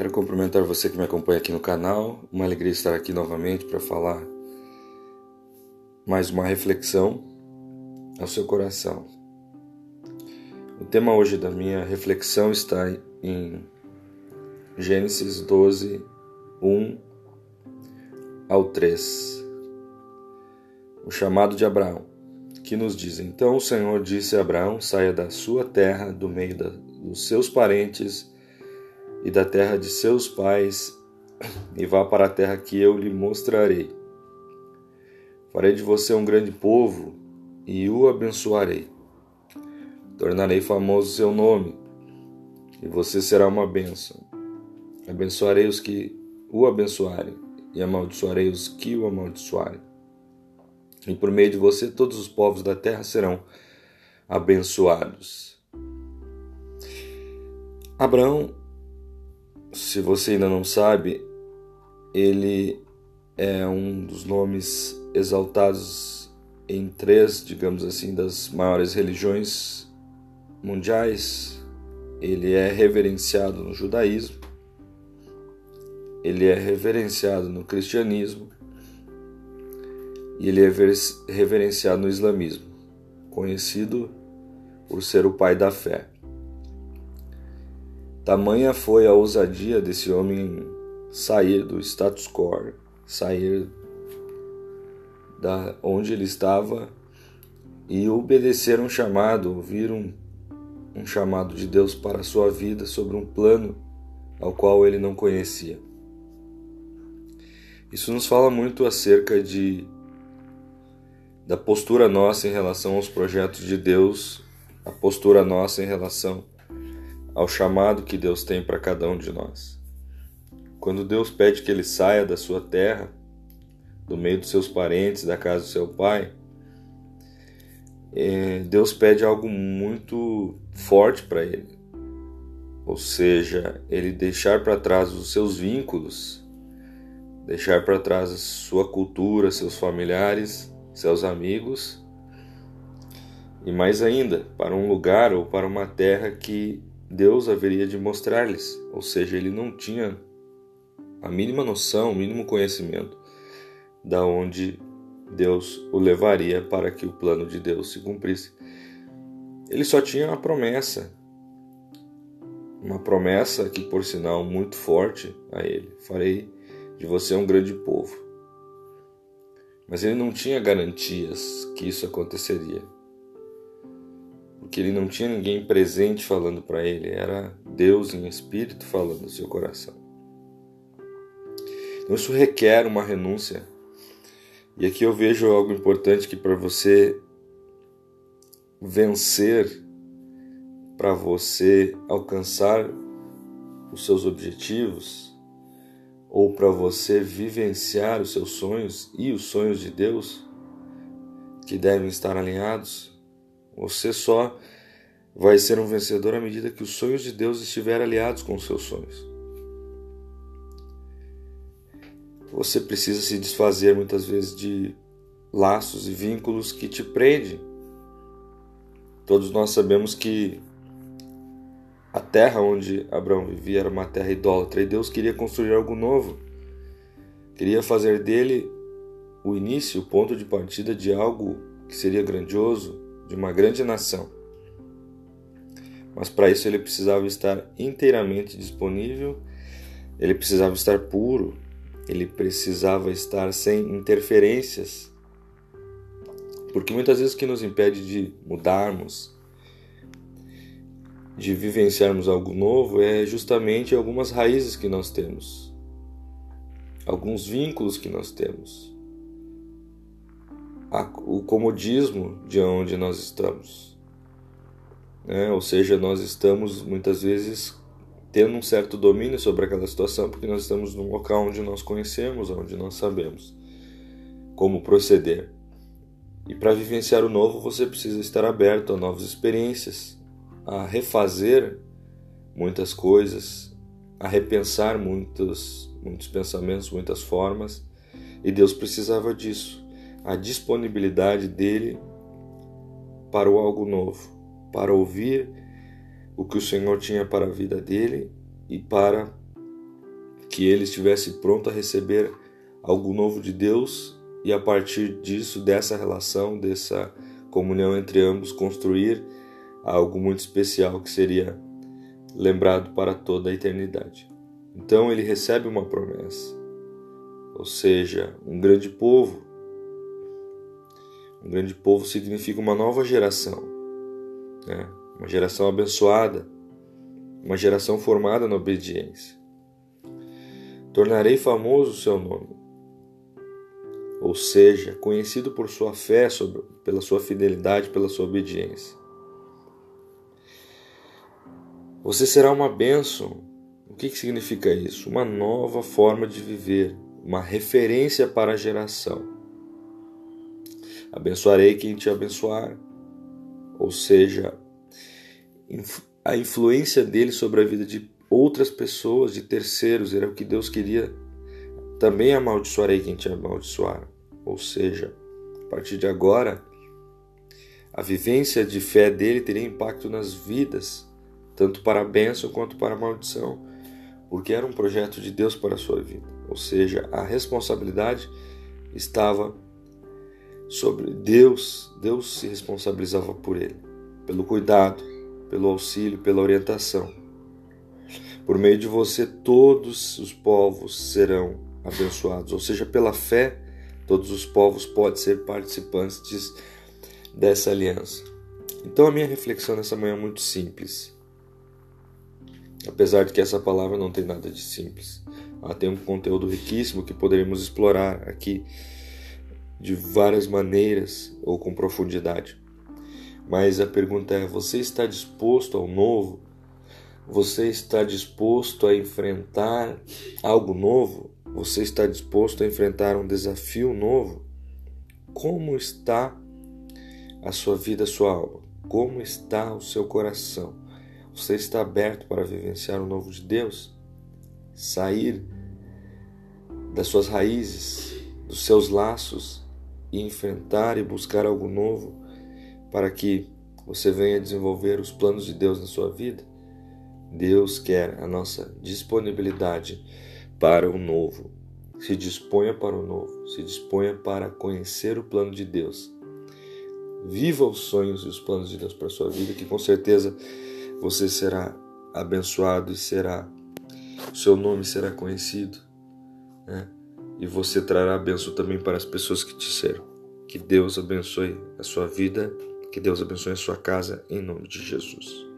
Quero cumprimentar você que me acompanha aqui no canal. Uma alegria estar aqui novamente para falar mais uma reflexão ao seu coração. O tema hoje da minha reflexão está em Gênesis 12, 1 ao 3. O chamado de Abraão, que nos diz: Então o Senhor disse a Abraão: saia da sua terra, do meio da, dos seus parentes e da terra de seus pais, e vá para a terra que eu lhe mostrarei. Farei de você um grande povo e o abençoarei. Tornarei famoso seu nome, e você será uma bênção. Abençoarei os que o abençoarem, e amaldiçoarei os que o amaldiçoarem. E por meio de você todos os povos da terra serão abençoados. Abraão se você ainda não sabe, ele é um dos nomes exaltados em três, digamos assim, das maiores religiões mundiais. Ele é reverenciado no judaísmo, ele é reverenciado no cristianismo e ele é reverenciado no islamismo, conhecido por ser o pai da fé. Tamanha foi a ousadia desse homem sair do status quo, sair da onde ele estava e obedecer um chamado, ouvir um, um chamado de Deus para a sua vida sobre um plano ao qual ele não conhecia. Isso nos fala muito acerca de da postura nossa em relação aos projetos de Deus, a postura nossa em relação ao chamado que Deus tem para cada um de nós. Quando Deus pede que ele saia da sua terra, do meio dos seus parentes, da casa do seu pai, é, Deus pede algo muito forte para ele. Ou seja, ele deixar para trás os seus vínculos, deixar para trás sua cultura, seus familiares, seus amigos, e mais ainda, para um lugar ou para uma terra que Deus haveria de mostrar-lhes, ou seja, ele não tinha a mínima noção, o mínimo conhecimento da onde Deus o levaria para que o plano de Deus se cumprisse. Ele só tinha uma promessa, uma promessa que, por sinal, muito forte a ele: farei de você um grande povo. Mas ele não tinha garantias que isso aconteceria porque ele não tinha ninguém presente falando para ele, era Deus em espírito falando no seu coração. Então isso requer uma renúncia. E aqui eu vejo algo importante que para você vencer, para você alcançar os seus objetivos, ou para você vivenciar os seus sonhos e os sonhos de Deus, que devem estar alinhados, você só vai ser um vencedor à medida que os sonhos de Deus estiverem aliados com os seus sonhos. Você precisa se desfazer muitas vezes de laços e vínculos que te prendem. Todos nós sabemos que a terra onde Abraão vivia era uma terra idólatra e Deus queria construir algo novo. Queria fazer dele o início, o ponto de partida de algo que seria grandioso, de uma grande nação. Mas para isso ele precisava estar inteiramente disponível, ele precisava estar puro, ele precisava estar sem interferências. Porque muitas vezes o que nos impede de mudarmos, de vivenciarmos algo novo, é justamente algumas raízes que nós temos, alguns vínculos que nós temos o comodismo de onde nós estamos. Né? Ou seja, nós estamos muitas vezes tendo um certo domínio sobre aquela situação porque nós estamos num local onde nós conhecemos, onde nós sabemos como proceder. E para vivenciar o novo, você precisa estar aberto a novas experiências, a refazer muitas coisas, a repensar muitos, muitos pensamentos, muitas formas. E Deus precisava disso a disponibilidade dele para o algo novo, para ouvir o que o Senhor tinha para a vida dele e para que ele estivesse pronto a receber algo novo de Deus e a partir disso, dessa relação, dessa comunhão entre ambos, construir algo muito especial que seria lembrado para toda a eternidade. Então ele recebe uma promessa, ou seja, um grande povo. Um grande povo significa uma nova geração, né? uma geração abençoada, uma geração formada na obediência. Tornarei famoso o seu nome, ou seja, conhecido por sua fé, sobre, pela sua fidelidade, pela sua obediência. Você será uma bênção. O que, que significa isso? Uma nova forma de viver, uma referência para a geração. Abençoarei quem te abençoar, ou seja, a influência dele sobre a vida de outras pessoas, de terceiros, era o que Deus queria. Também amaldiçoarei quem te amaldiçoar. Ou seja, a partir de agora, a vivência de fé dele teria impacto nas vidas, tanto para a bênção quanto para a maldição, porque era um projeto de Deus para a sua vida. Ou seja, a responsabilidade estava sobre Deus, Deus se responsabilizava por ele, pelo cuidado, pelo auxílio, pela orientação. Por meio de você, todos os povos serão abençoados, ou seja, pela fé, todos os povos podem ser participantes dessa aliança. Então, a minha reflexão nessa manhã é muito simples. Apesar de que essa palavra não tem nada de simples, ela tem um conteúdo riquíssimo que poderíamos explorar aqui de várias maneiras ou com profundidade. Mas a pergunta é: você está disposto ao novo? Você está disposto a enfrentar algo novo? Você está disposto a enfrentar um desafio novo? Como está a sua vida, a sua alma? Como está o seu coração? Você está aberto para vivenciar o novo de Deus? Sair das suas raízes, dos seus laços e enfrentar e buscar algo novo? para que você venha desenvolver os planos de Deus na sua vida. Deus quer a nossa disponibilidade para o novo. Se disponha para o novo, se disponha para conhecer o plano de Deus. Viva os sonhos e os planos de Deus para a sua vida, que com certeza você será abençoado e será, o seu nome será conhecido, né? E você trará bênção também para as pessoas que te serão. Que Deus abençoe a sua vida que Deus abençoe a sua casa em nome de Jesus.